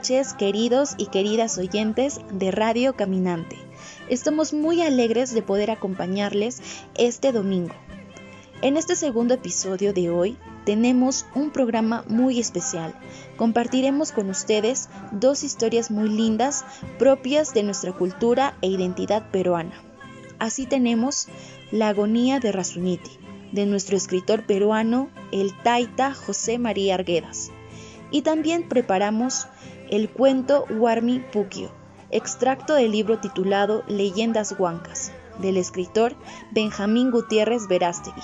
Noches, queridos y queridas oyentes de Radio Caminante. Estamos muy alegres de poder acompañarles este domingo. En este segundo episodio de hoy tenemos un programa muy especial. Compartiremos con ustedes dos historias muy lindas propias de nuestra cultura e identidad peruana. Así tenemos La agonía de Rasuniti, de nuestro escritor peruano, el taita José María Arguedas. Y también preparamos el cuento Warmi Pukio, extracto del libro titulado Leyendas Huancas, del escritor Benjamín Gutiérrez Verástegui.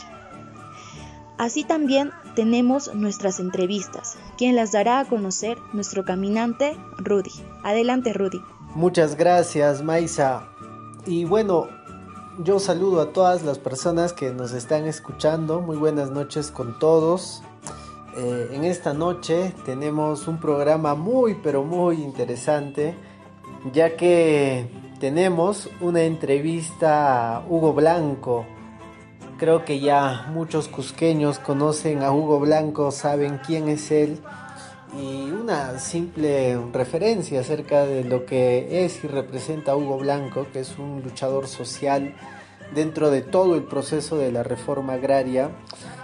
Así también tenemos nuestras entrevistas, quien las dará a conocer nuestro caminante Rudy. Adelante Rudy. Muchas gracias Maisa. Y bueno, yo saludo a todas las personas que nos están escuchando. Muy buenas noches con todos. Eh, en esta noche tenemos un programa muy pero muy interesante ya que tenemos una entrevista a Hugo Blanco. Creo que ya muchos cusqueños conocen a Hugo Blanco, saben quién es él y una simple referencia acerca de lo que es y representa Hugo Blanco, que es un luchador social dentro de todo el proceso de la reforma agraria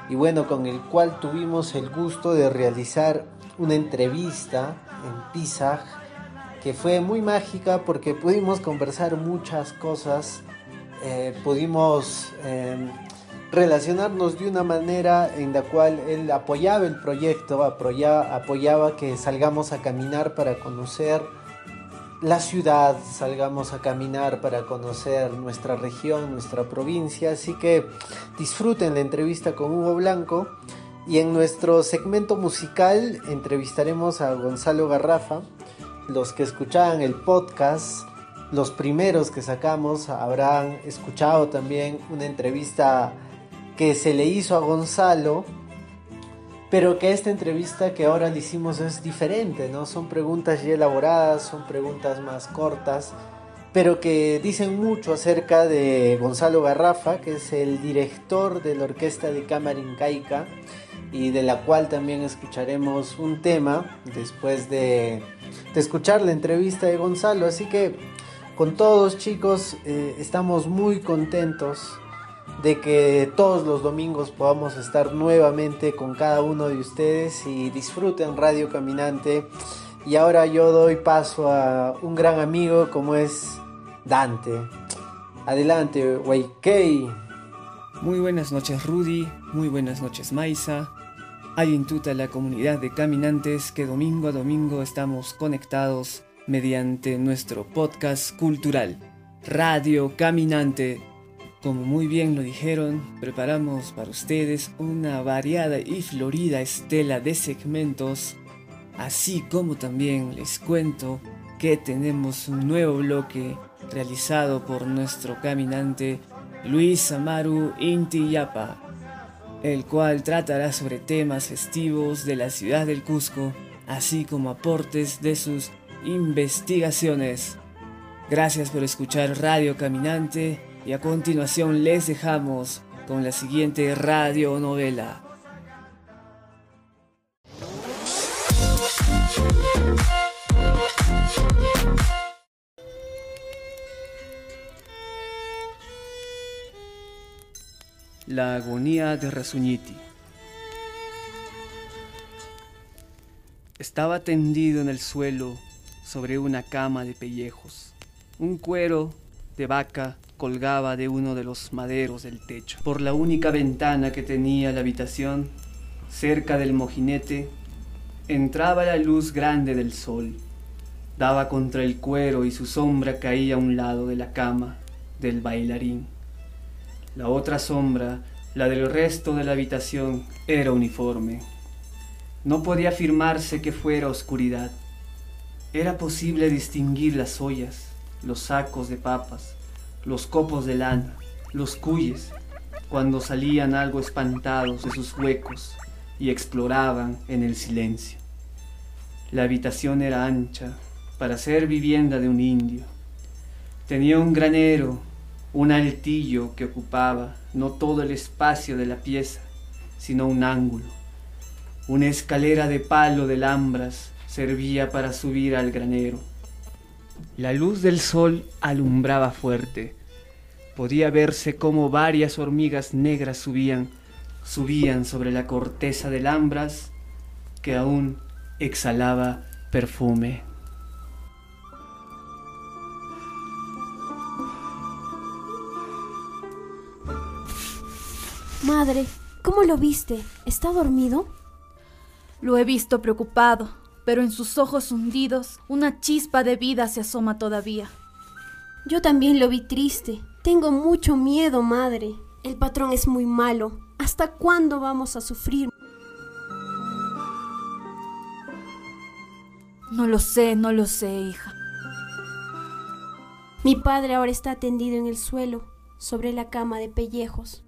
y bueno, con el cual tuvimos el gusto de realizar una entrevista en Pisag que fue muy mágica porque pudimos conversar muchas cosas, eh, pudimos em, relacionarnos de una manera en la cual él apoyaba el proyecto, apoyaba, apoyaba que salgamos a caminar para conocer la ciudad, salgamos a caminar para conocer nuestra región, nuestra provincia. Así que disfruten la entrevista con Hugo Blanco. Y en nuestro segmento musical entrevistaremos a Gonzalo Garrafa. Los que escuchaban el podcast, los primeros que sacamos, habrán escuchado también una entrevista que se le hizo a Gonzalo pero que esta entrevista que ahora le hicimos es diferente, ¿no? Son preguntas ya elaboradas, son preguntas más cortas, pero que dicen mucho acerca de Gonzalo Garrafa, que es el director de la Orquesta de Cámara Incaica y de la cual también escucharemos un tema después de, escuchar la entrevista de Gonzalo. Así que con todos chicos eh, estamos muy contentos de que todos los domingos podamos estar nuevamente con cada uno de ustedes y disfruten Radio Caminante. Y ahora yo doy paso a un gran amigo como es Dante. Adelante, Waikei. Muy buenas noches Rudy, muy buenas noches Maisa. Hay en tuta la comunidad de caminantes que domingo a domingo estamos conectados mediante nuestro podcast cultural, Radio Caminante como muy bien lo dijeron, preparamos para ustedes una variada y florida estela de segmentos, así como también les cuento que tenemos un nuevo bloque realizado por nuestro caminante Luis Amaru Intiyapa, el cual tratará sobre temas festivos de la ciudad del Cusco, así como aportes de sus investigaciones. Gracias por escuchar Radio Caminante y a continuación les dejamos con la siguiente radionovela. La agonía de Rasuñiti. Estaba tendido en el suelo sobre una cama de pellejos. Un cuero de vaca colgaba de uno de los maderos del techo. Por la única ventana que tenía la habitación, cerca del mojinete, entraba la luz grande del sol. Daba contra el cuero y su sombra caía a un lado de la cama del bailarín. La otra sombra, la del resto de la habitación, era uniforme. No podía afirmarse que fuera oscuridad. Era posible distinguir las ollas, los sacos de papas, los copos de lana, los cuyes, cuando salían algo espantados de sus huecos y exploraban en el silencio. La habitación era ancha para ser vivienda de un indio. Tenía un granero, un altillo que ocupaba no todo el espacio de la pieza, sino un ángulo. Una escalera de palo de lambras servía para subir al granero. La luz del sol alumbraba fuerte. Podía verse cómo varias hormigas negras subían, subían sobre la corteza del ambras que aún exhalaba perfume. Madre, ¿cómo lo viste? ¿Está dormido? Lo he visto preocupado, pero en sus ojos hundidos una chispa de vida se asoma todavía. Yo también lo vi triste. Tengo mucho miedo, madre. El patrón es muy malo. ¿Hasta cuándo vamos a sufrir? No lo sé, no lo sé, hija. Mi padre ahora está tendido en el suelo, sobre la cama de pellejos.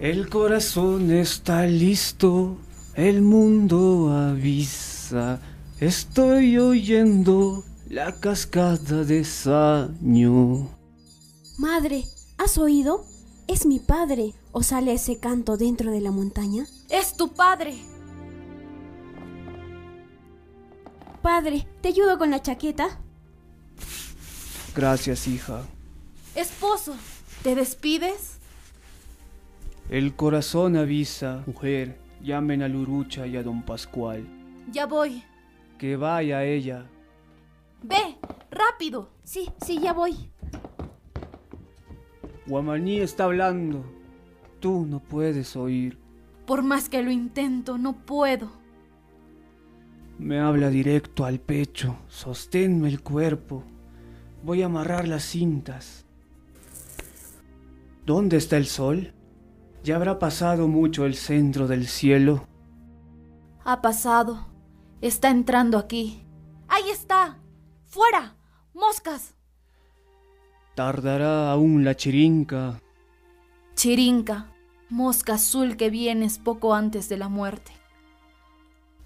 El corazón está listo, el mundo avisa. Estoy oyendo la cascada de saño. Madre, ¿has oído? Es mi padre. ¿O sale ese canto dentro de la montaña? Es tu padre. Padre, ¿te ayudo con la chaqueta? Gracias, hija. Esposo, ¿te despides? El corazón avisa, mujer, llamen a Lurucha y a don Pascual. Ya voy. Que vaya ella. Ve, rápido. Sí, sí, ya voy. Guamaní está hablando. Tú no puedes oír. Por más que lo intento, no puedo. Me habla directo al pecho. Sosténme el cuerpo. Voy a amarrar las cintas. ¿Dónde está el sol? ¿Ya habrá pasado mucho el centro del cielo? Ha pasado. Está entrando aquí. ¡Ahí está! ¡Fuera! ¡Moscas! Tardará aún la chirinca. Chirinca, mosca azul que vienes poco antes de la muerte.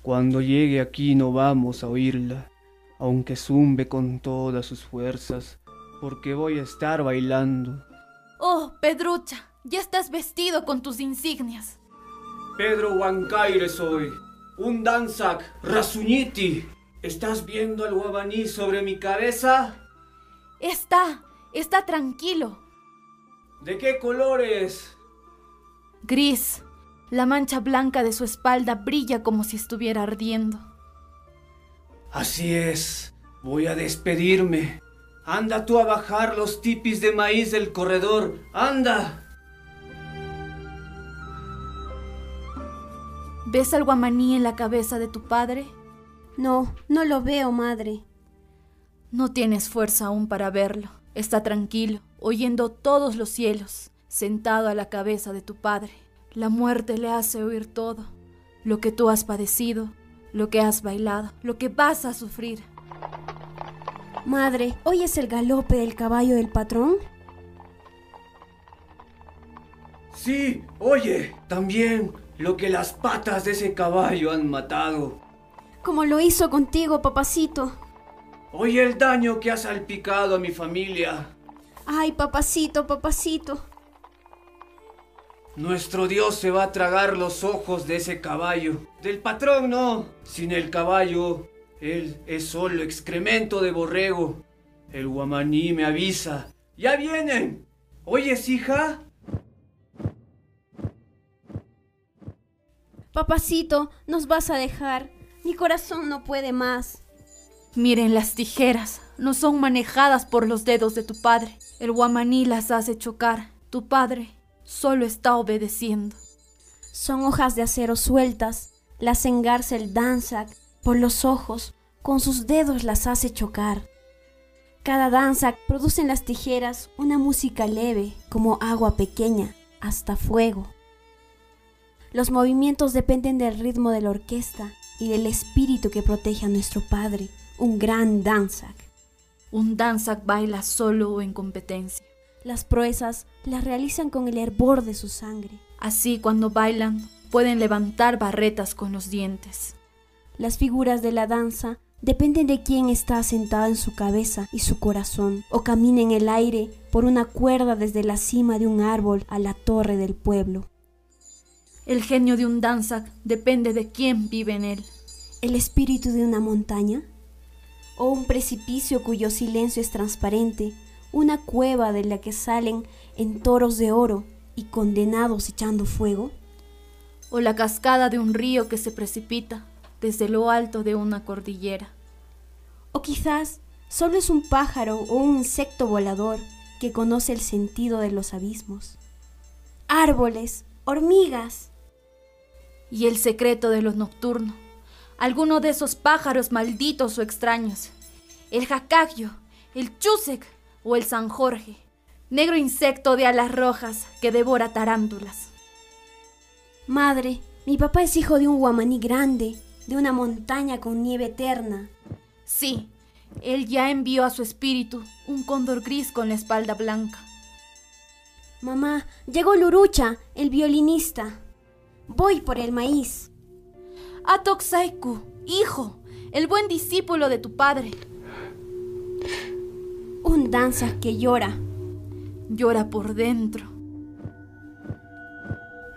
Cuando llegue aquí no vamos a oírla, aunque zumbe con todas sus fuerzas, porque voy a estar bailando. Oh, Pedrucha, ya estás vestido con tus insignias. Pedro Huancaire soy, un danzac, Rasuñiti. ¿Estás viendo al guabaní sobre mi cabeza? Está, está tranquilo. ¿De qué colores? Gris. La mancha blanca de su espalda brilla como si estuviera ardiendo. Así es. Voy a despedirme. Anda tú a bajar los tipis de maíz del corredor. Anda. ¿Ves al guamaní en la cabeza de tu padre? No, no lo veo, madre. No tienes fuerza aún para verlo. Está tranquilo, oyendo todos los cielos, sentado a la cabeza de tu padre. La muerte le hace oír todo, lo que tú has padecido, lo que has bailado, lo que vas a sufrir. Madre, ¿oyes el galope del caballo del patrón? Sí, oye, también lo que las patas de ese caballo han matado. Como lo hizo contigo, papacito. Oye el daño que ha salpicado a mi familia. Ay, papacito, papacito. Nuestro Dios se va a tragar los ojos de ese caballo. Del patrón no. Sin el caballo, él es solo excremento de borrego. El guamaní me avisa. ¡Ya vienen! ¿Oyes, hija? Papacito, nos vas a dejar. Mi corazón no puede más. Miren las tijeras, no son manejadas por los dedos de tu padre. El guamaní las hace chocar. Tu padre solo está obedeciendo. Son hojas de acero sueltas, las engarza el danzac por los ojos, con sus dedos las hace chocar. Cada danzac produce en las tijeras una música leve, como agua pequeña, hasta fuego. Los movimientos dependen del ritmo de la orquesta y del espíritu que protege a nuestro padre, un gran danzac. Un danzac baila solo o en competencia. Las proezas las realizan con el hervor de su sangre. Así cuando bailan pueden levantar barretas con los dientes. Las figuras de la danza dependen de quién está sentado en su cabeza y su corazón, o camina en el aire por una cuerda desde la cima de un árbol a la torre del pueblo. El genio de un danza depende de quién vive en él. ¿El espíritu de una montaña? ¿O un precipicio cuyo silencio es transparente? ¿Una cueva de la que salen en toros de oro y condenados echando fuego? ¿O la cascada de un río que se precipita desde lo alto de una cordillera? ¿O quizás solo es un pájaro o un insecto volador que conoce el sentido de los abismos? Árboles, hormigas, y el secreto de los nocturnos. Alguno de esos pájaros malditos o extraños. El jacayo, el chusek o el San Jorge, negro insecto de alas rojas que devora tarántulas. Madre, mi papá es hijo de un guamaní grande, de una montaña con nieve eterna. Sí, él ya envió a su espíritu un cóndor gris con la espalda blanca. Mamá, llegó Lurucha, el violinista. Voy por el maíz. Atoxaiku, hijo, el buen discípulo de tu padre. Un danza que llora. Llora por dentro.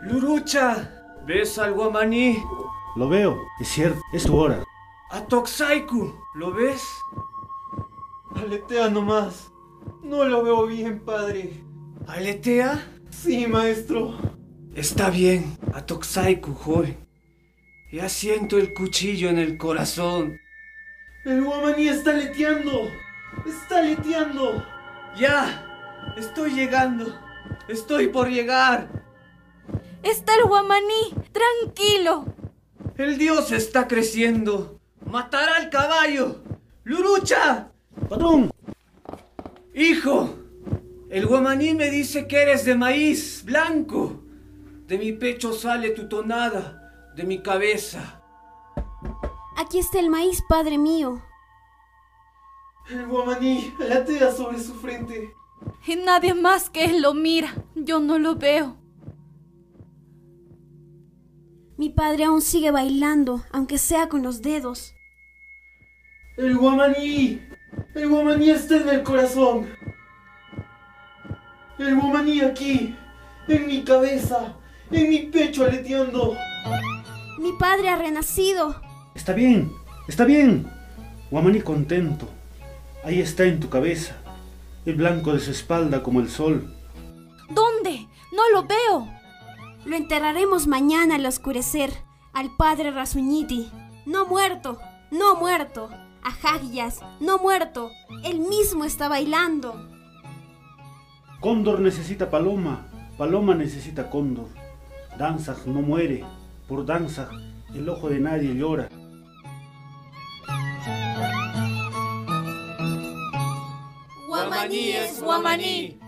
Lurucha, ¿ves al guamaní? Lo veo, es cierto, es tu hora. Atoxaiku, ¿lo ves? Aletea nomás. No lo veo bien, padre. ¿Aletea? Sí, maestro. Está bien, Atoxaiku, joven. Ya siento el cuchillo en el corazón. El guamaní está leteando. Está leteando. Ya, estoy llegando. Estoy por llegar. Está el guamaní. Tranquilo. El dios está creciendo. Matará al caballo. Lurucha. ¡Patrón! Hijo, el guamaní me dice que eres de maíz blanco. De mi pecho sale tu tonada, de mi cabeza. Aquí está el maíz, padre mío. El guamaní latea sobre su frente. Y nadie más que él lo mira. Yo no lo veo. Mi padre aún sigue bailando, aunque sea con los dedos. El guamaní. El guamaní está en el corazón. El guamaní aquí, en mi cabeza, en mi pecho aleteando. Mi padre ha renacido. Está bien, está bien. Guamaní contento. Ahí está en tu cabeza, el blanco de su espalda como el sol. ¿Dónde? No lo veo. Lo enterraremos mañana al oscurecer, al padre Rasuñiti. No muerto, no muerto. A Hagyas, no muerto. Él mismo está bailando. Cóndor necesita paloma, paloma necesita cóndor. Danzag no muere, por Danzag el ojo de nadie llora. Guamaní es guamaní.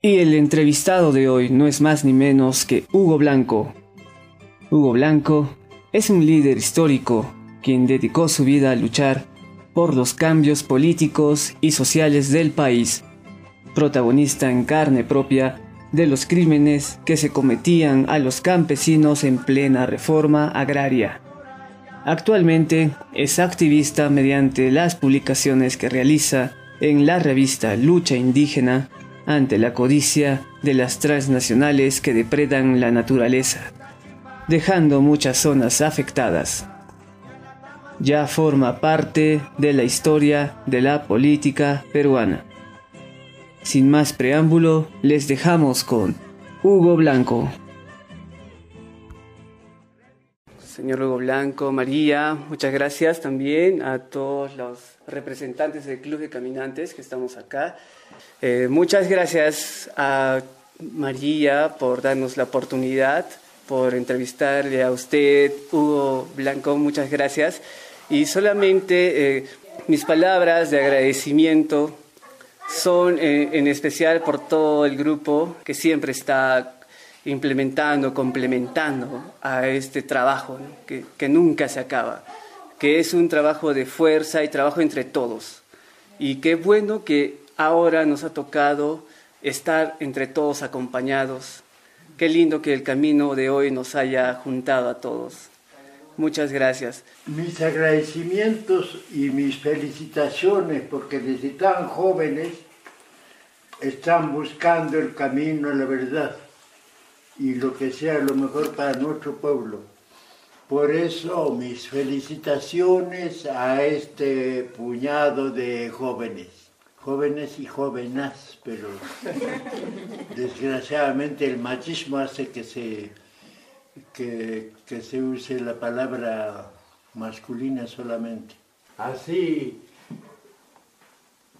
Y el entrevistado de hoy no es más ni menos que Hugo Blanco. Hugo Blanco es un líder histórico quien dedicó su vida a luchar por los cambios políticos y sociales del país, protagonista en carne propia de los crímenes que se cometían a los campesinos en plena reforma agraria. Actualmente es activista mediante las publicaciones que realiza en la revista Lucha Indígena ante la codicia de las transnacionales que depredan la naturaleza, dejando muchas zonas afectadas. Ya forma parte de la historia de la política peruana. Sin más preámbulo, les dejamos con Hugo Blanco. Señor Hugo Blanco, María, muchas gracias también a todos los representantes del Club de Caminantes que estamos acá. Eh, muchas gracias a María por darnos la oportunidad, por entrevistarle a usted, Hugo Blanco, muchas gracias. Y solamente eh, mis palabras de agradecimiento son eh, en especial por todo el grupo que siempre está implementando, complementando a este trabajo que, que, nunca se acaba. que es un trabajo de fuerza y trabajo entre todos. Y qué bueno que ahora nos ha tocado estar entre todos acompañados. Qué lindo que el camino de hoy nos haya juntado a todos. Muchas gracias. Mis agradecimientos y mis felicitaciones porque desde tan jóvenes están buscando el camino a la verdad y lo que sea lo mejor para nuestro pueblo. Por eso mis felicitaciones a este puñado de jóvenes, jóvenes y jóvenes, pero desgraciadamente el machismo hace que se, que, que se use la palabra masculina solamente. Así,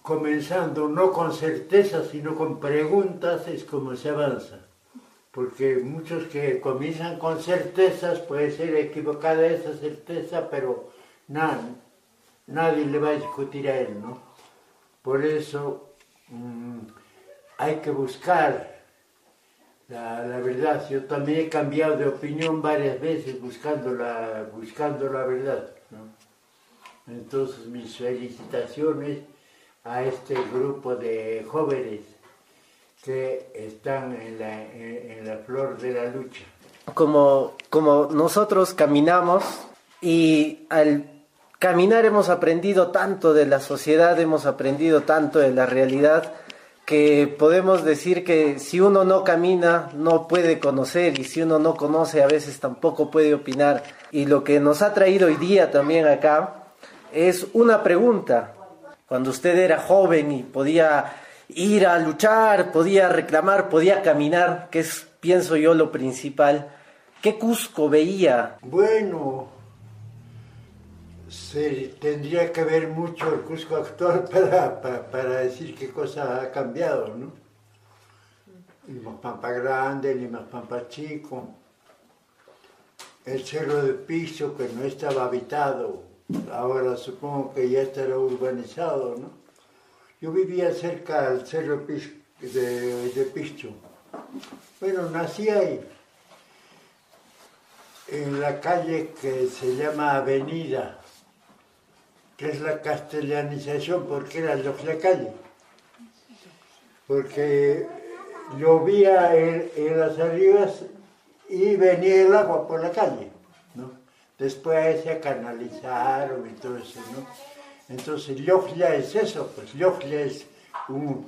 comenzando no con certeza, sino con preguntas, es como se avanza porque muchos que comienzan con certezas, puede ser equivocada esa certeza, pero nadie le va a discutir a él, ¿no? Por eso mm, hay que buscar la, verdad. Yo también he cambiado de opinión varias veces buscando la, buscando la verdad. Entonces mis felicitaciones a este grupo de jóvenes que están en la, en, la flor de la lucha. Como, como nosotros caminamos y al caminar hemos aprendido tanto de la sociedad, hemos aprendido tanto de la realidad, que podemos decir que si uno no camina no puede conocer y si uno no conoce a veces tampoco puede opinar. Y lo que nos ha traído hoy día también acá es una pregunta. Cuando usted era joven y podía ir a luchar, podía reclamar, podía caminar, que es, pienso yo, lo principal. ¿Qué Cusco veía? Bueno, se tendría que ver mucho el Cusco actual para, para, decir qué cosa ha cambiado, ¿no? Limas Pampa Grande, Limas Pampa Chico, el Cerro de Piso que no estaba habitado, ahora supongo que ya estará urbanizado, ¿no? Yo vivía cerca del cerro de, de Picho. Bueno, nací ahí, en la calle que se llama Avenida, que es la castellanización, porque era la calle. Porque llovía en, en las arribas y venía el agua por la calle. ¿no? Después se canalizaron y todo eso, ¿no? Entonces, Lloglia es eso, pues Lloglia es un,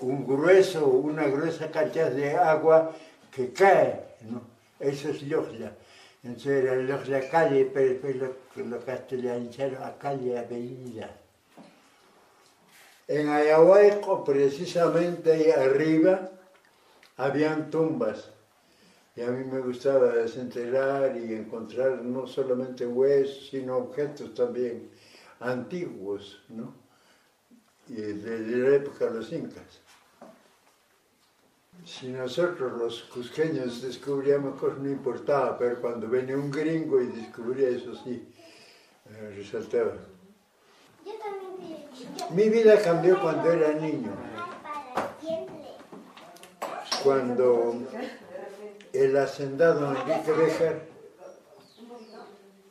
un, grueso, una gruesa cantidad de agua que cae, ¿no? Eso es Lloglia. Entonces era Lloglia calle, pero después lo, lo castellanizaron a calle avenida. En Ayahuayco, precisamente ahí arriba, habían tumbas y a mí me gustaba desenterrar y encontrar no solamente huesos, sino objetos también antiguos, ¿no? Y de, la época de los incas. Si nosotros los cusqueños descubríamos cosas no importaba, pero cuando venía un gringo y descubría eso sí, eh, resaltaba. Mi vida cambió cuando era niño. Cuando el hacendado Enrique Béjar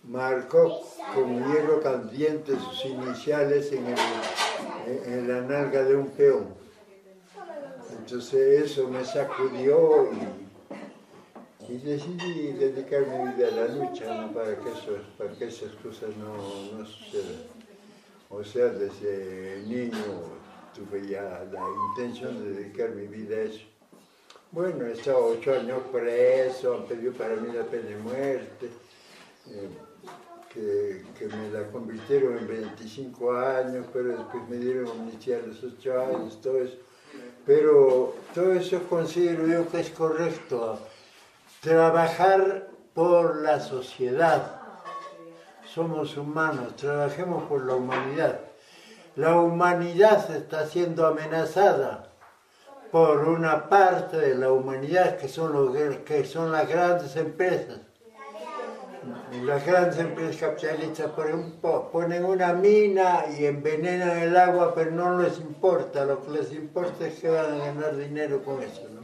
marcó con hierro caliente sus iniciales en, la nalga de un peón. Entonces eso me sacudió y, decidí dedicar mi vida a la lucha para, que eso, para que esas cosas no, no sucedan. O sea, desde niño tuve ya la intención de dedicar mi vida a eso. Bueno, he estado ocho años preso, han pedido para mí la pena de muerte, eh, que, me la convirtieron en 25 años, pero después me dieron amnistía a los ocho años, todo eso. Pero todo eso considero yo que es correcto. Trabajar por la sociedad. Somos humanos, trabajemos por la humanidad. La humanidad está siendo amenazada por una parte de la humanidad que son, los, que son las grandes empresas. Las grandes empresas capitalistas ponen una mina y envenenan el agua, pero no les importa, lo que les importa es que van a ganar dinero con eso. ¿no?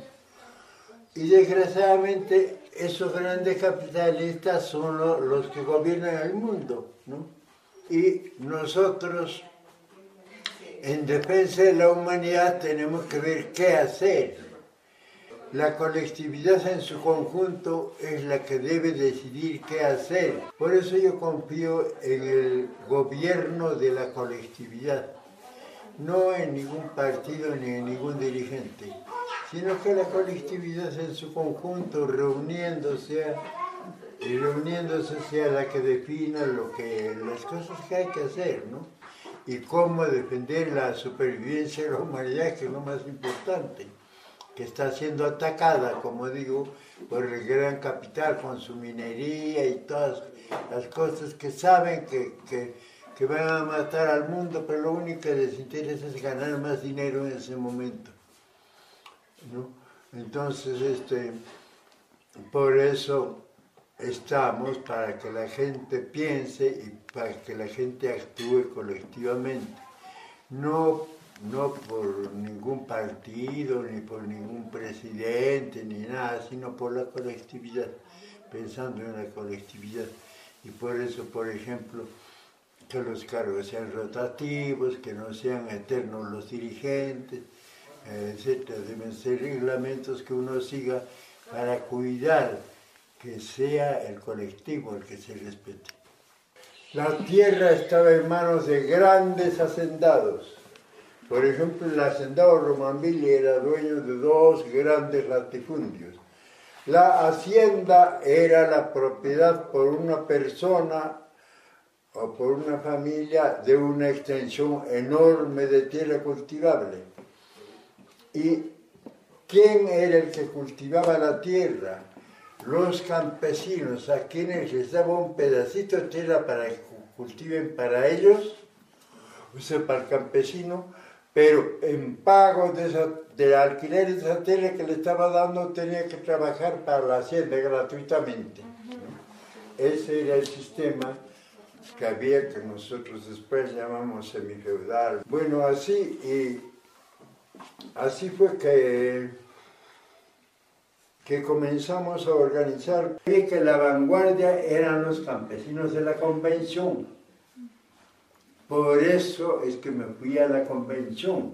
Y desgraciadamente esos grandes capitalistas son los que gobiernan el mundo, ¿no? Y nosotros, en defensa de la humanidad, tenemos que ver qué hacer. La colectividad en su conjunto es la que debe decidir qué hacer. Por eso yo confío en el gobierno de la colectividad, no en ningún partido ni en ningún dirigente sino que la colectividad en su conjunto, reuniéndose, reuniéndose sea la que defina lo que, las cosas que hay que hacer, ¿no? Y cómo defender la supervivencia de la humanidad, que es lo más importante, que está siendo atacada, como digo, por el gran capital con su minería y todas las cosas que saben que, que, que van a matar al mundo, pero lo único que les interesa es ganar más dinero en ese momento. Entonces, este, por eso estamos para que la gente piense y para que la gente actúe colectivamente, no, no por ningún partido, ni por ningún presidente, ni nada, sino por la colectividad, pensando en la colectividad. Y por eso, por ejemplo, que los cargos sean rotativos, que no sean eternos los dirigentes, etcétera. Deben ser reglamentos que uno siga para cuidar que sea el colectivo el que se respete. La tierra estaba en manos de grandes hacendados. Por ejemplo, el hacendado Romanville era dueño de dos grandes latifundios. La hacienda era la propiedad por una persona o por una familia de una extensión enorme de tierra cultivable ¿Y quién era el que cultivaba la tierra? Los campesinos, a quienes les daba un pedacito de tierra para que cultiven para ellos, o sea, para el campesino, pero en pago de del alquiler de esa tierra que le estaba dando tenía que trabajar para la hacienda gratuitamente. Ese era el sistema que había que nosotros después llamamos semifeudal. Bueno, así, y Así fue que, que comenzamos a organizar. Vi que la vanguardia eran los campesinos de la convención. Por eso es que me fui a la convención.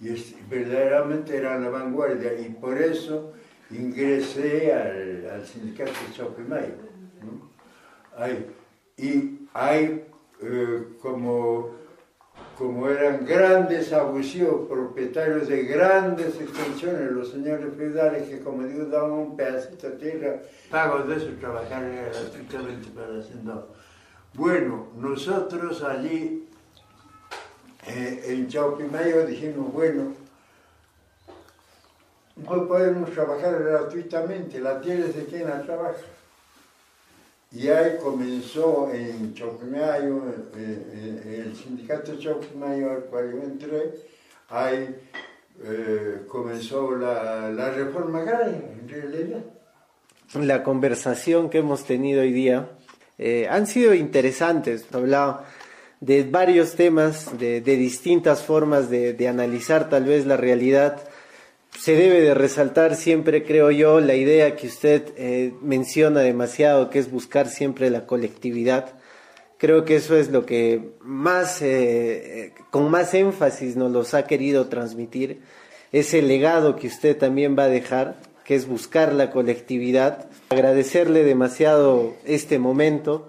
Y verdaderamente era la vanguardia. Y por eso ingresé al, sindicato de Chopimayo. y hay eh, como como eran grandes abusivos, propietarios de grandes extensiones, los señores feudales que, como digo, daban un pedacito de tierra, pagos de eso, trabajar gratuitamente para el. Bueno, nosotros allí eh, en Chaupimayo dijimos, bueno, no podemos trabajar gratuitamente, la tierra es de quien la trabaja. Y ahí comenzó en Choquimayo, el sindicato Choquimayo al cual yo entré, ahí eh, comenzó la, la, reforma agraria, en realidad. La conversación que hemos tenido hoy día eh, han sido interesantes. Hablado de varios temas, de, de distintas formas de, de analizar tal vez la realidad se debe de resaltar siempre, creo yo, la idea que usted eh, menciona demasiado, que es buscar siempre la colectividad. Creo que eso es lo que más, eh, con más énfasis nos los ha querido transmitir, ese legado que usted también va a dejar, que es buscar la colectividad. Agradecerle demasiado este momento,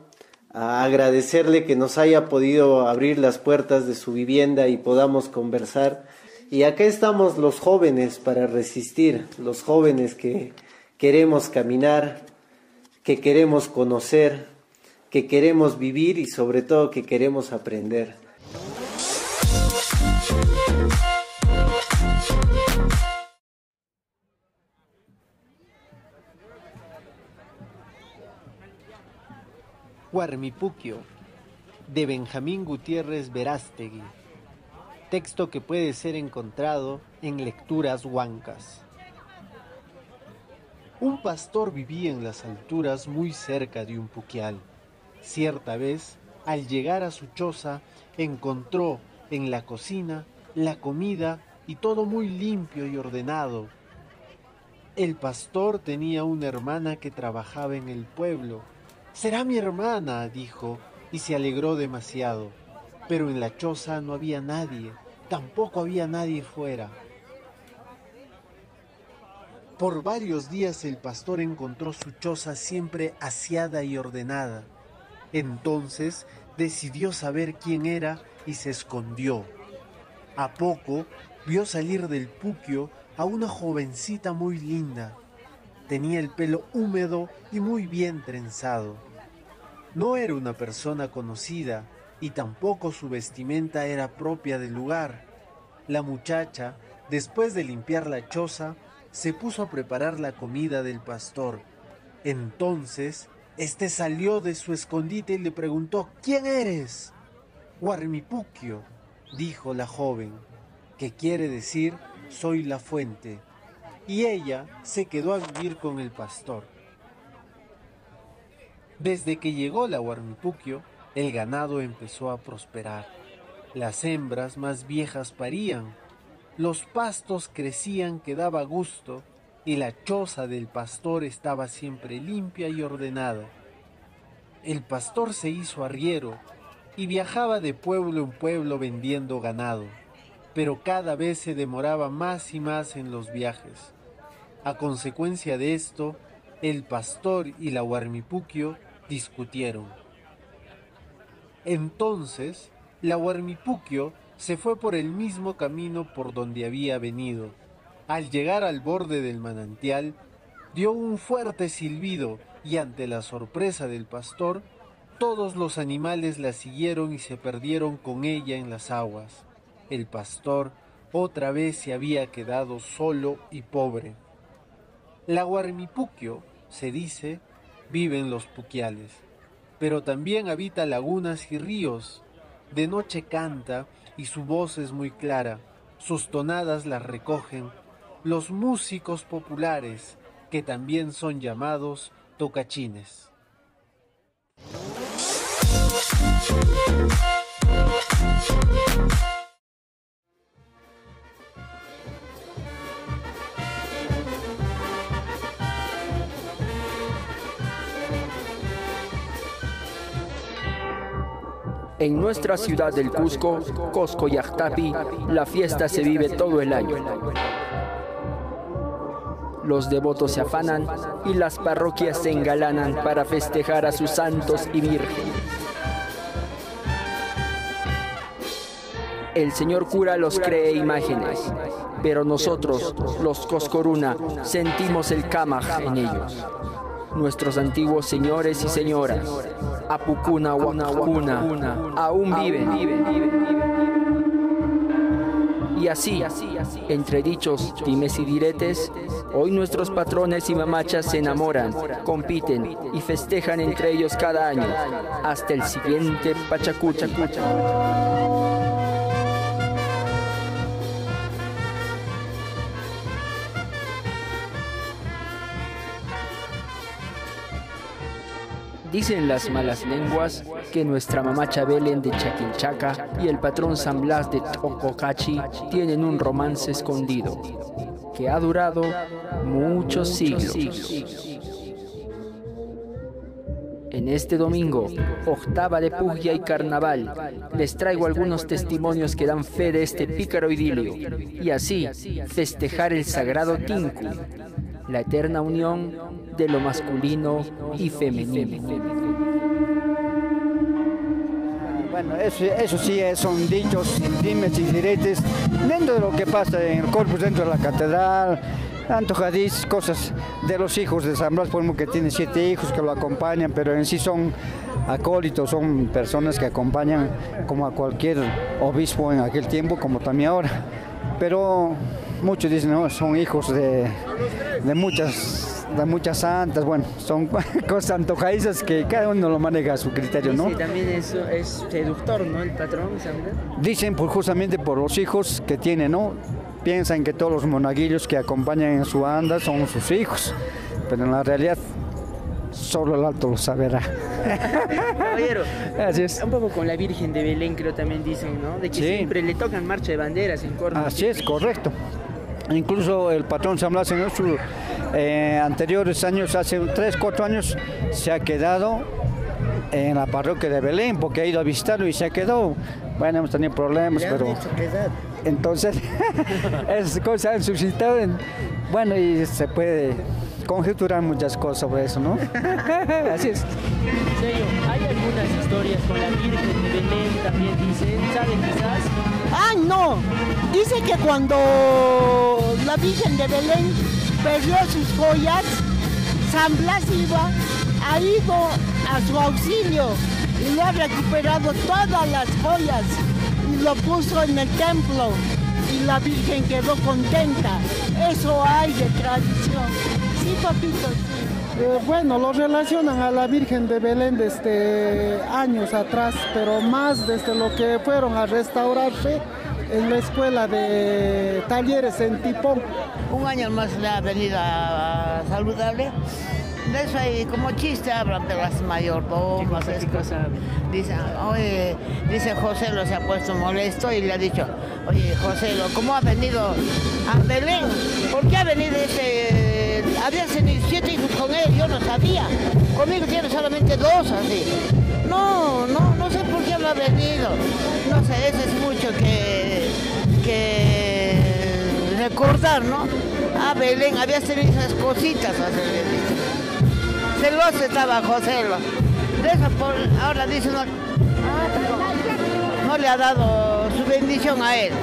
agradecerle que nos haya podido abrir las puertas de su vivienda y podamos conversar y acá estamos los jóvenes para resistir, los jóvenes que queremos caminar, que queremos conocer, que queremos vivir y sobre todo que queremos aprender. Huarmipuquio, de Benjamín Gutiérrez Verástegui texto que puede ser encontrado en lecturas huancas. Un pastor vivía en las alturas muy cerca de un puquial. Cierta vez, al llegar a su choza, encontró en la cocina la comida y todo muy limpio y ordenado. El pastor tenía una hermana que trabajaba en el pueblo. Será mi hermana, dijo, y se alegró demasiado. Pero en la choza no había nadie, tampoco había nadie fuera. Por varios días el pastor encontró su choza siempre aseada y ordenada. Entonces decidió saber quién era y se escondió. A poco vio salir del puquio a una jovencita muy linda. Tenía el pelo húmedo y muy bien trenzado. No era una persona conocida y tampoco su vestimenta era propia del lugar. La muchacha, después de limpiar la choza, se puso a preparar la comida del pastor. Entonces, éste salió de su escondite y le preguntó, ¿quién eres? Guarmipuquio, dijo la joven, que quiere decir soy la fuente. Y ella se quedó a vivir con el pastor. Desde que llegó la Guarmipuquio, el ganado empezó a prosperar. Las hembras más viejas parían, los pastos crecían que daba gusto, y la choza del pastor estaba siempre limpia y ordenada. El pastor se hizo arriero y viajaba de pueblo en pueblo vendiendo ganado, pero cada vez se demoraba más y más en los viajes. A consecuencia de esto, el pastor y la huarmipuquio discutieron. Entonces, la huarmipuquio se fue por el mismo camino por donde había venido. Al llegar al borde del manantial, dio un fuerte silbido y ante la sorpresa del pastor, todos los animales la siguieron y se perdieron con ella en las aguas. El pastor otra vez se había quedado solo y pobre. La Guarmipuquio, se dice, vive en los puquiales, pero también habita lagunas y ríos. De noche canta y su voz es muy clara. Sus tonadas las recogen los músicos populares, que también son llamados tocachines. En nuestra ciudad del Cusco, Cosco y Achtapi, la fiesta se vive todo el año. Los devotos se afanan y las parroquias se engalanan para festejar a sus santos y vírgenes. El señor cura los cree imágenes, pero nosotros, los Coscoruna, sentimos el Kamaj en ellos. Nuestros antiguos señores y señoras, Apucuna, Huacuna, aún viven. Y así, entre dichos dimes y diretes, hoy nuestros patrones y mamachas se enamoran, compiten y festejan entre ellos cada año, hasta el siguiente Pachacucha. Dicen las malas lenguas que nuestra mamacha Belén de Chaquinchaca y el patrón San Blas de Tococachi tienen un romance escondido que ha durado muchos siglos. En este domingo, octava de Puglia y Carnaval, les traigo algunos testimonios que dan fe de este pícaro idilio y así festejar el sagrado Tinku, la eterna unión de lo masculino y femenino. Bueno, eso, sí son dichos, dimes y diretes dentro de lo que pasa en el corpus, dentro de la catedral, antojadís, cosas de los hijos de San Blas, por que tiene siete hijos que lo acompañan, pero en sí son acólitos, son personas que acompañan como a cualquier obispo en aquel tiempo, como también ahora. Pero muchos dicen, no, son hijos de, de muchas de muchas santas, bueno, son cosas antojadizas que cada uno lo maneja a su criterio, ¿no? Sí, también es, es seductor, ¿no? El patrón, Dicen pues, justamente por los hijos que tiene, ¿no? Piensan que todos los monaguillos que acompañan en su anda son sus hijos, pero en la realidad solo el alto lo saberá. Caballero, Así es. un poco con la Virgen de Belén creo también dicen, ¿no? De que siempre le tocan marcha de banderas en Córdoba. Así es, correcto. Incluso el patrón San Blas en su eh, anteriores años, hace 3, 4 años, se ha quedado en la parroquia de Belén porque ha ido a visitarlo y se ha quedado. Bueno, hemos tenido problemas, pero... Entonces, esas cosas han suscitado. bueno, y se puede conjeturar muchas cosas sobre eso, ¿no? Así es. Serio, ¿hay algunas historias con la Virgen de Belén también dicen? ¿Saben quizás? Ah, no. Dice que cuando la Virgen de Belén perdió sus joyas, San Blas iba, ha ido a su auxilio y le ha recuperado todas las joyas lo puso en el templo y la Virgen quedó contenta. Eso hay de tradición. Sí, papito, sí. Eh, bueno, lo relacionan a la Virgen de Belén desde años atrás, pero más desde lo que fueron a restaurarse en la escuela de talleres en Tipón. Un año más le ha venido a saludarle de eso hay como chiste, hablan de las mayordomas. Dice, oye, dice José lo se ha puesto molesto y le ha dicho, oye José, ¿cómo ha venido a Belén? ¿Por qué ha venido ese? Había siete hijos con él, yo no sabía. Conmigo tiene solamente dos así. No, no, no sé por qué ha venido. No sé, eso es mucho que, que recordar, ¿no? A Belén había tenido esas cositas celoso estaba José. De eso por, ahora dice no, no le ha dado su bendición a él.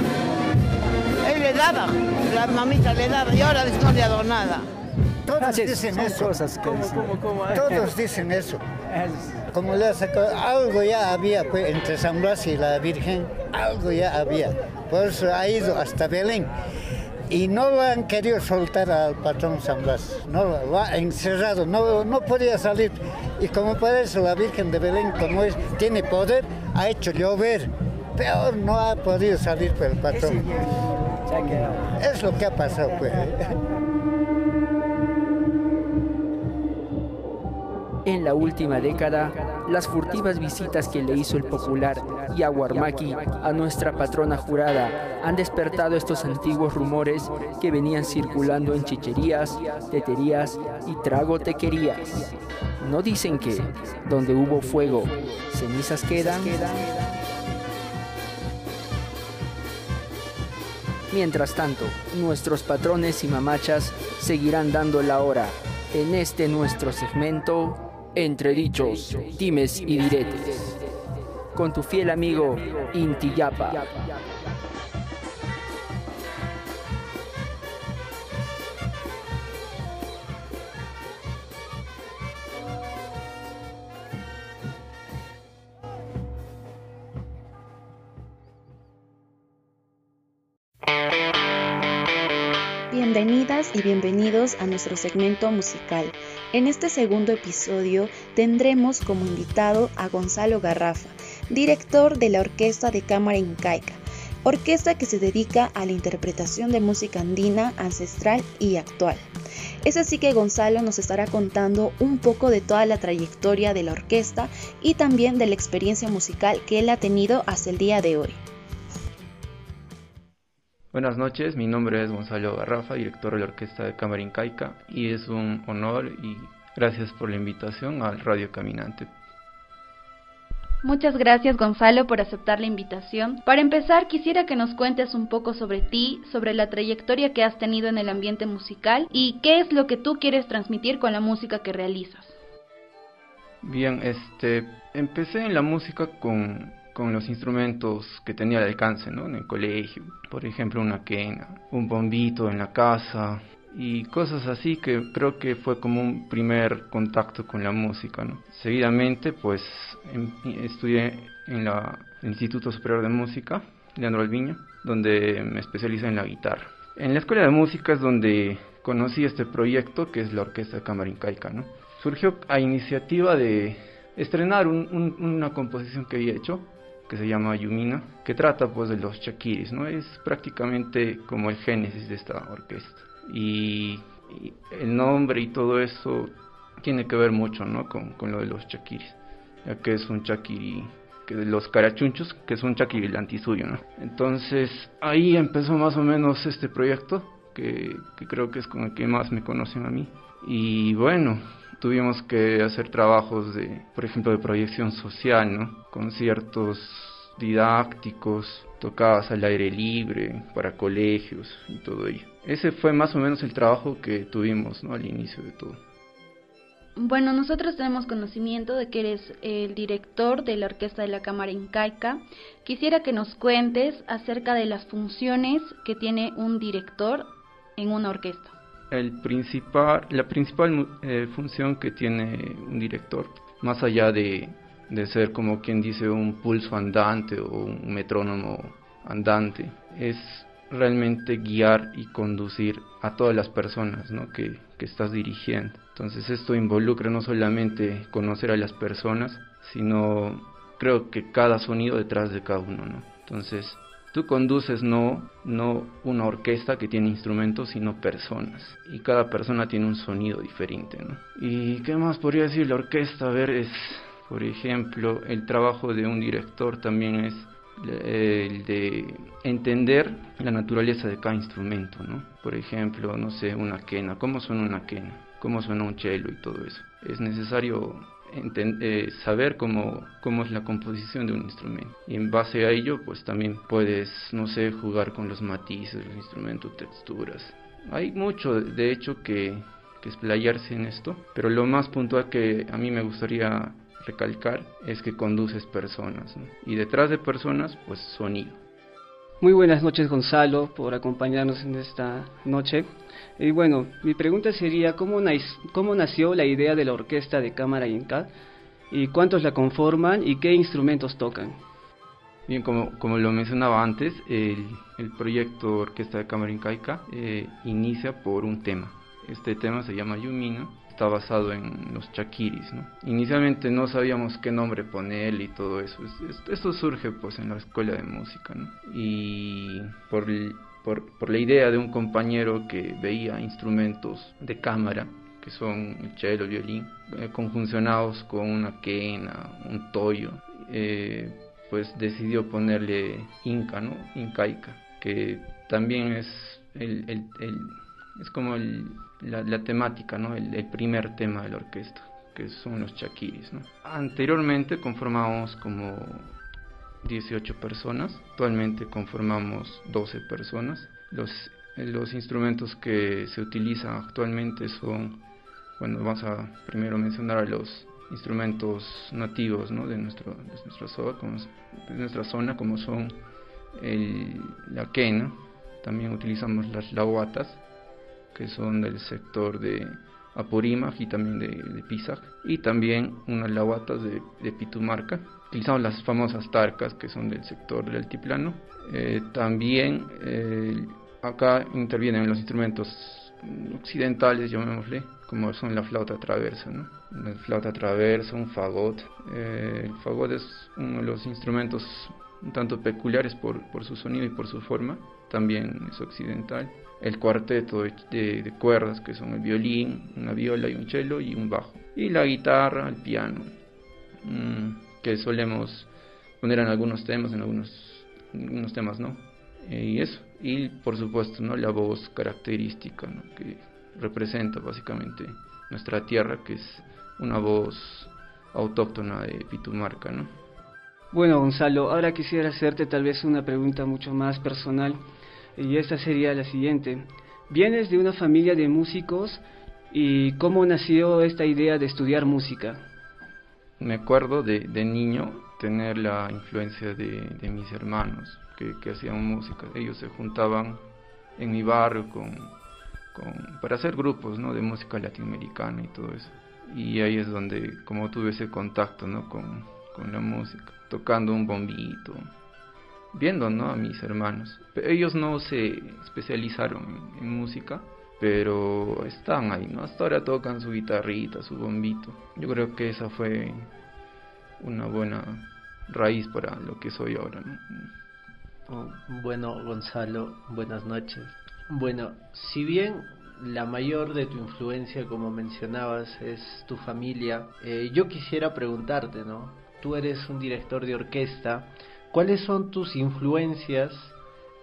Él le daba, la mamita le daba y ahora no le ha dado nada. Todos dicen eso. Todos dicen eso. Como le algo ya había pues, entre San Blas y la Virgen, algo ya había. Por eso ha ido hasta Belén y no lo han querido soltar al patrón San Blas, no lo ha encerrado, no, no podía salir. Y como por eso la Virgen de Belén, como es, tiene poder, ha hecho llover. Peor no ha podido salir por el patrón. Es lo que ha pasado, pues. En la última década, las furtivas visitas que le hizo el popular Yaguarmaki a nuestra patrona jurada han despertado estos antiguos rumores que venían circulando en chicherías, teterías y tragotequerías. ¿No dicen que donde hubo fuego, cenizas quedan? Mientras tanto, nuestros patrones y mamachas seguirán dando la hora en este nuestro segmento entre dichos, dimes y diretes. Con tu fiel amigo Intiyapa. Bienvenidas y bienvenidos a nuestro segmento musical. En este segundo episodio tendremos como invitado a Gonzalo Garrafa, director de la Orquesta de Cámara Incaica, orquesta que se dedica a la interpretación de música andina, ancestral y actual. Es así que Gonzalo nos estará contando un poco de toda la trayectoria de la orquesta y también de la experiencia musical que él ha tenido hasta el día de hoy. Buenas noches, mi nombre es Gonzalo Garrafa, director de la Orquesta de Cámara Incaica, y es un honor y gracias por la invitación al Radio Caminante. Muchas gracias Gonzalo por aceptar la invitación. Para empezar, quisiera que nos cuentes un poco sobre ti, sobre la trayectoria que has tenido en el ambiente musical y qué es lo que tú quieres transmitir con la música que realizas. Bien, este, empecé en la música con con los instrumentos que tenía al alcance ¿no? en el colegio, por ejemplo una quena, un bombito en la casa y cosas así que creo que fue como un primer contacto con la música. ¿no? Seguidamente pues em, estudié en la, el Instituto Superior de Música, Leandro Alviño, donde me especialicé en la guitarra. En la escuela de música es donde conocí este proyecto que es la Orquesta de Cámara Incaica. ¿no? Surgió a iniciativa de estrenar una composición que había hecho que se llama Yumina, que trata pues de los chaquiris, ¿no? Es prácticamente como el génesis de esta orquesta. Y, el nombre y todo eso tiene que ver mucho, ¿no? Con, con lo de los chaquiris, ya que es un chaquiri que de los carachunchos, que es un chaquiri antisuyo, ¿no? Entonces ahí empezó más o menos este proyecto que, que creo que es con el que más me conocen a mí. Y bueno, tuvimos que hacer trabajos de, por ejemplo, de proyección social, ¿no? Conciertos didácticos, tocadas al aire libre, para colegios y todo ello. Ese fue más o menos el trabajo que tuvimos. Al inicio de todo. Bueno, nosotros tenemos conocimiento de que eres el director de la Orquesta de la Cámara Incaica. Quisiera que nos cuentes acerca de las funciones que tiene un director en una orquesta. El principal, la principal eh, función que tiene un director, más allá de, de ser como quien dice un pulso andante o un metrónomo andante, es realmente guiar y conducir a todas las personas ¿no? que, que estás dirigiendo. Entonces esto involucra no solamente conocer a las personas, sino creo que cada sonido detrás de cada uno, ¿no? Entonces tú conduces no, no una orquesta que tiene instrumentos, sino personas. Y cada persona tiene un sonido diferente, ¿no? ¿Y qué más podría decir la orquesta? A ver, es, por ejemplo, el trabajo de un director también es el de entender la naturaleza de cada instrumento, ¿no? Por ejemplo, no sé, una quena, ¿cómo suena una quena? ¿Cómo suena un cello y todo eso? Es necesario eh, saber cómo, cómo es la composición de un instrumento. Y en base a ello, pues también puedes, no sé, jugar con los matices, los instrumentos, texturas. Hay mucho, de hecho, que, que explayarse en esto, pero lo más puntual que a mí me gustaría recalcar es que conduces personas y detrás de personas pues sonido. Muy buenas noches Gonzalo por acompañarnos en esta noche. Y bueno, mi pregunta sería ¿cómo, cómo nació la idea de la orquesta de cámara Inca y cuántos la conforman y qué instrumentos tocan? Bien, como, como lo mencionaba antes, el, el proyecto Orquesta de Cámara Incaica eh, inicia por un tema. Este tema se llama Yumina está basado en los chaquiris, ¿no? Inicialmente no sabíamos qué nombre poner y todo eso. Esto surge pues en la escuela de música, ¿no? Y por, por, por la idea de un compañero que veía instrumentos de cámara, que son el cello, el violín, eh, conjuncionados con una quena, un toyo, eh, pues decidió ponerle Inca, ¿no? Incaica, que también es el, el, el es como el, la, temática, ¿no? El, primer tema de la orquesta, que son los chaquiris. Anteriormente conformábamos como 18 personas, actualmente conformamos 12 personas. Los, instrumentos que se utilizan actualmente son, bueno, vamos a primero mencionar a los instrumentos nativos ¿no? de, nuestro, de, nuestra zona, como, son el, la quena, también utilizamos las lauatas, que son del sector de Apurímac y también de, de y también unas laguatas de, de, Pitumarca. Utilizamos las famosas tarcas que son del sector del altiplano. Eh, también eh, acá intervienen los instrumentos occidentales, llamémosle, como son la flauta traversa, ¿no? La flauta traversa, un fagot. Eh, el fagot es uno de los instrumentos un tanto peculiares por, por su sonido y por su forma, también es occidental el cuarteto de, cuerdas que son el violín, una viola y un cello y un bajo. Y la guitarra, el piano, mm, que solemos poner en algunos temas, en algunos, temas no. Eh, y eso. Y por supuesto ¿no? la voz característica que representa básicamente nuestra tierra, que es una voz autóctona de Pitumarca. ¿no? Bueno, Gonzalo, ahora quisiera hacerte tal vez una pregunta mucho más personal y esta sería la siguiente. Vienes de una familia de músicos y cómo nació esta idea de estudiar música. Me acuerdo de, de niño tener la influencia de, de mis hermanos que, que, hacían música. Ellos se juntaban en mi barrio con, con, para hacer grupos ¿no? de música latinoamericana y todo eso. Y ahí es donde como tuve ese contacto ¿no? con, con la música, tocando un bombito, viendo ¿no? a mis hermanos. Ellos no se especializaron en, música, pero están ahí, ¿no? Hasta ahora tocan su guitarrita, su bombito. Yo creo que esa fue una buena raíz para lo que soy ahora, ¿no? Oh, bueno, Gonzalo, buenas noches. Bueno, si bien la mayor de tu influencia, como mencionabas, es tu familia, eh, yo quisiera preguntarte, ¿no? Tú eres un director de orquesta, ¿Cuáles son tus influencias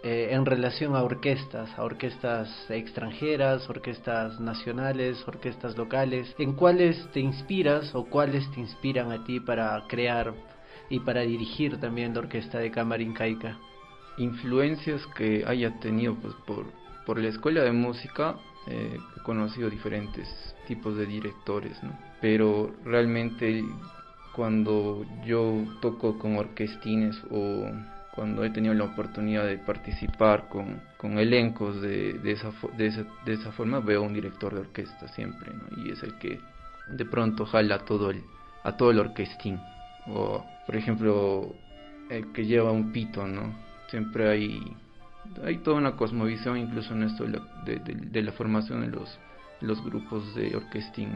eh, en relación a orquestas, a orquestas extranjeras, orquestas nacionales, orquestas locales. ¿En cuáles te inspiras o cuáles te inspiran a ti para crear y para dirigir también la orquesta de cámara incaica? Influencias que haya tenido pues, por, por la escuela de música, eh, he conocido diferentes tipos de directores, ¿no? pero realmente cuando yo toco con orquestines o cuando he tenido la oportunidad de participar con, con elencos de, de, esa, de, esa, de esa forma, veo un director de orquesta siempre, ¿no? y es el que de pronto jala todo el, a todo el orquestín. O, por ejemplo, el que lleva un pito, ¿no? Siempre hay, hay toda una cosmovisión, incluso en esto de, de, de la formación de los, los grupos de orquestín.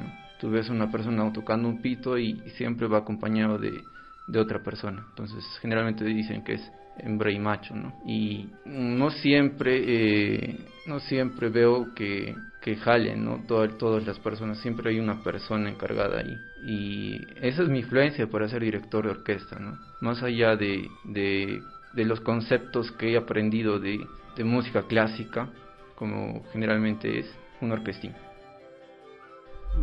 Tú ves una persona tocando un pito y, siempre va acompañado de, de otra persona. Entonces, generalmente dicen que es hembra y macho, ¿no? Y no siempre, eh, no siempre veo que, que jalen, ¿no? todas las personas, siempre hay una persona encargada ahí. Y esa es mi influencia para ser director de orquesta, ¿no? Más allá de, de, de los conceptos que he aprendido de, de música clásica, como generalmente es un orquestín.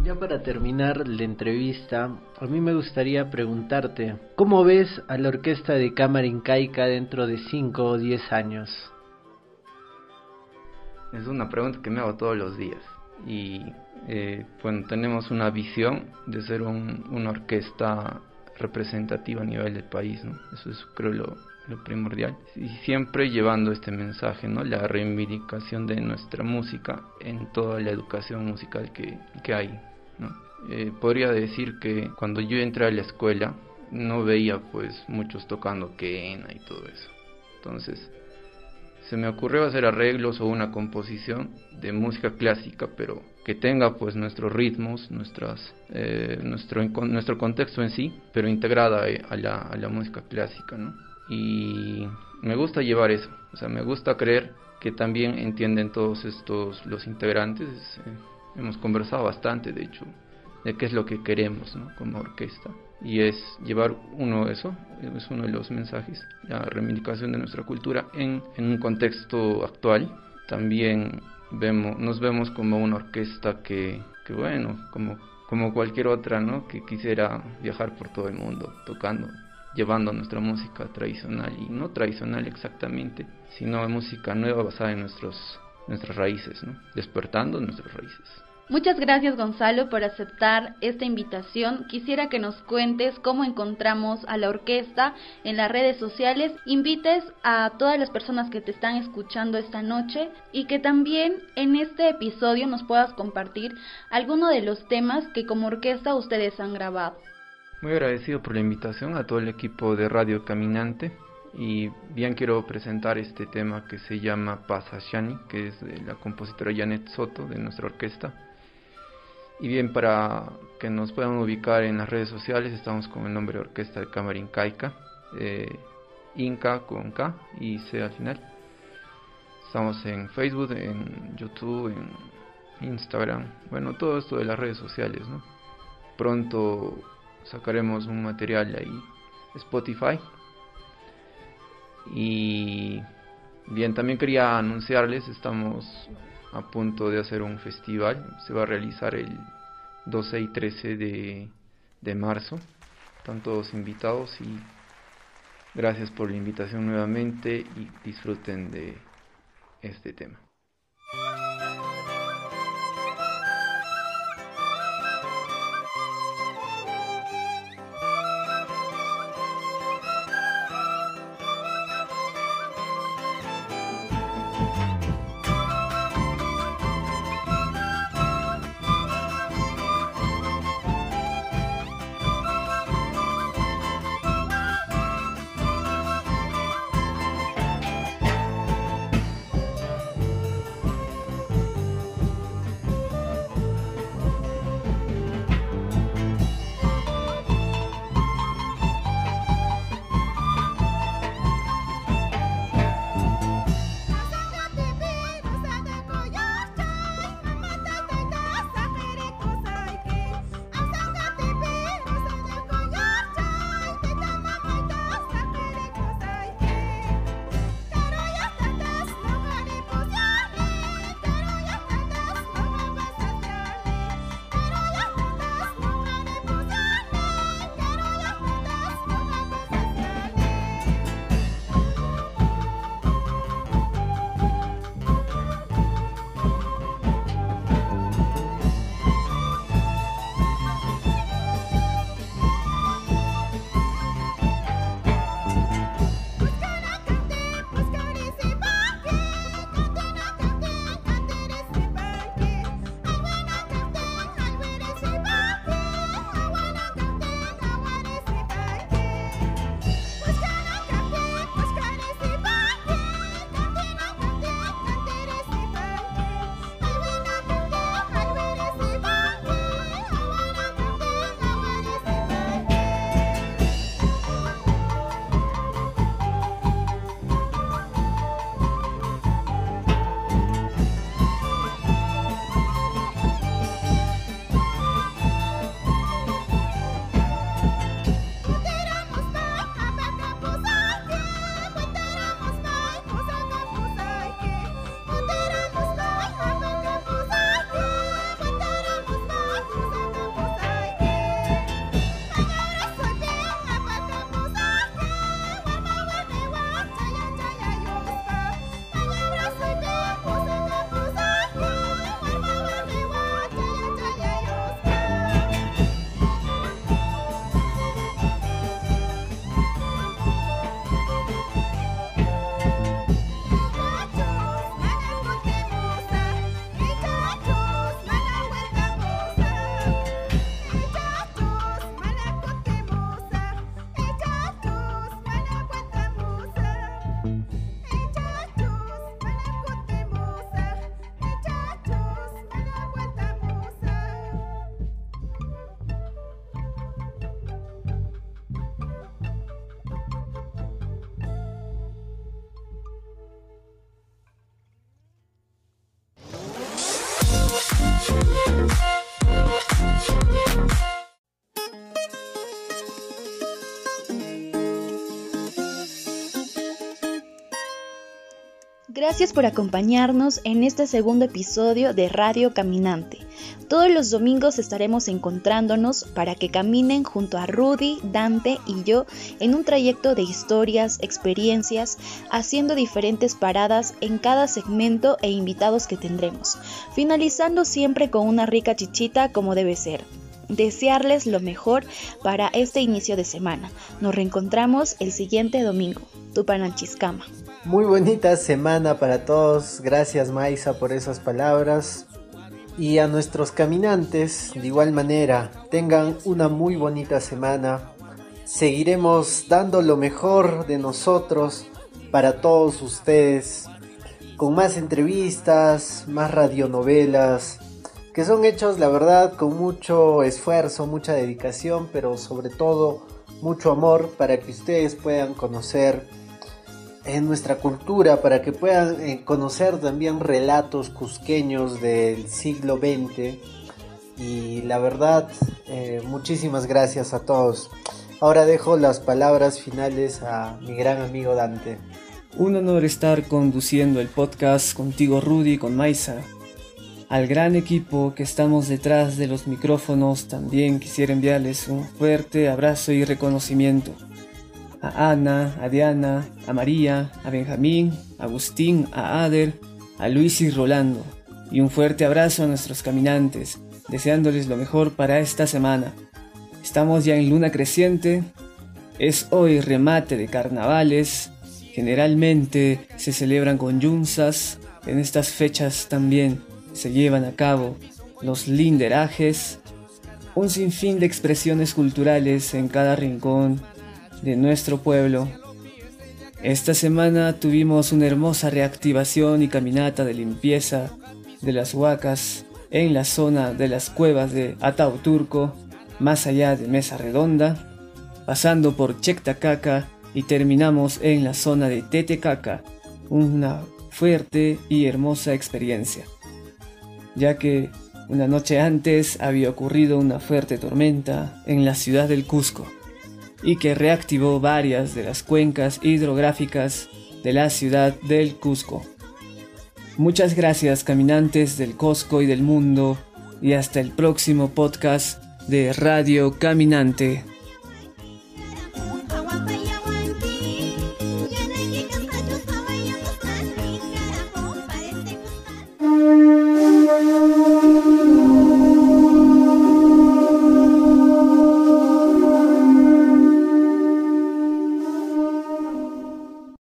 Ya para terminar la entrevista, a mí me gustaría preguntarte, ¿cómo ves a la orquesta de cámara incaica dentro de 5 o 10 años? Es una pregunta que me hago todos los días y eh, bueno, tenemos una visión de ser un, una orquesta representativa a nivel del país, ¿no? Eso es creo lo, primordial y siempre llevando este mensaje, ¿no? La reivindicación de nuestra música en toda la educación musical que, que hay, ¿no? Eh, podría decir que cuando yo entré a la escuela no veía pues muchos tocando quena y todo eso. Entonces se me ocurrió hacer arreglos o una composición de música clásica, pero que tenga pues nuestros ritmos, nuestras, eh, nuestro, nuestro contexto en sí, pero integrada a la, a la música clásica, ¿no? Y me gusta llevar eso, o sea, me gusta creer que también entienden todos estos los integrantes. Eh, hemos conversado bastante, de hecho, de qué es lo que queremos ¿no? como orquesta. Y es llevar uno eso, es uno de los mensajes, la reivindicación de nuestra cultura en, en un contexto actual. También vemos, nos vemos como una orquesta que, que bueno, como, como cualquier otra, ¿no? que quisiera viajar por todo el mundo tocando llevando nuestra música tradicional y no tradicional exactamente, sino música nueva basada en nuestros, nuestras raíces, despertando nuestras raíces. Muchas gracias Gonzalo por aceptar esta invitación. Quisiera que nos cuentes cómo encontramos a la orquesta en las redes sociales, invites a todas las personas que te están escuchando esta noche y que también en este episodio nos puedas compartir alguno de los temas que como orquesta ustedes han grabado. Muy agradecido por la invitación a todo el equipo de Radio Caminante y bien quiero presentar este tema que se llama Pasashani, que es de la compositora Janet Soto de nuestra orquesta. Y bien, para que nos puedan ubicar en las redes sociales, estamos con el nombre de Orquesta de Cámara Incaica, eh, Inca con K y C al final. Estamos en Facebook, en YouTube, en Instagram, bueno, todo esto de las redes sociales, ¿no? Pronto sacaremos un material ahí Spotify. Y bien también quería anunciarles estamos a punto de hacer un festival se va a realizar el 12 y 13 de, de marzo. Están todos invitados y gracias por la invitación nuevamente y disfruten de este tema Gracias por acompañarnos en este segundo episodio de Radio Caminante. Todos los domingos estaremos encontrándonos para que caminen junto a Rudy, Dante y yo en un trayecto de historias, experiencias, haciendo diferentes paradas en cada segmento e invitados que tendremos, finalizando siempre con una rica chichita como debe ser desearles lo mejor para este inicio de semana. Nos reencontramos el siguiente domingo. Tupananchiscama. Muy bonita semana para todos. Gracias Maisa por esas palabras. Y a nuestros caminantes, de igual manera, tengan una muy bonita semana. Seguiremos dando lo mejor de nosotros para todos ustedes, con más entrevistas, más radionovelas, que son hechos, la verdad, con mucho esfuerzo, mucha dedicación, pero sobre todo mucho amor para que ustedes puedan conocer en nuestra cultura para que puedan eh, conocer también relatos cusqueños del siglo XX. Y la verdad, eh, muchísimas gracias a todos. Ahora dejo las palabras finales a mi gran amigo Dante. Un honor estar conduciendo el podcast contigo Rudy, con Maisa. Al gran equipo que estamos detrás de los micrófonos también quisiera enviarles un fuerte abrazo y reconocimiento a Ana, a Diana, a María, a Benjamín, a Agustín, a Ader, a Luis y Rolando. Y un fuerte abrazo a nuestros caminantes, deseándoles lo mejor para esta semana. Estamos ya en luna creciente, es hoy remate de carnavales, generalmente se celebran con yunzas, en estas fechas también se llevan a cabo los linderajes, un sinfín de expresiones culturales en cada rincón de nuestro pueblo. Esta semana tuvimos una hermosa reactivación y caminata de limpieza de las huacas en la zona de las cuevas de Atauturco, más allá de Mesa Redonda, pasando por Chectacaca y terminamos en la zona de Tetecaca, una fuerte y hermosa experiencia, ya que una noche antes había ocurrido una fuerte tormenta en la ciudad del Cusco y que reactivó varias de las cuencas hidrográficas de la ciudad del Cusco. Muchas gracias caminantes del Cusco y del mundo y hasta el próximo podcast de Radio Caminante.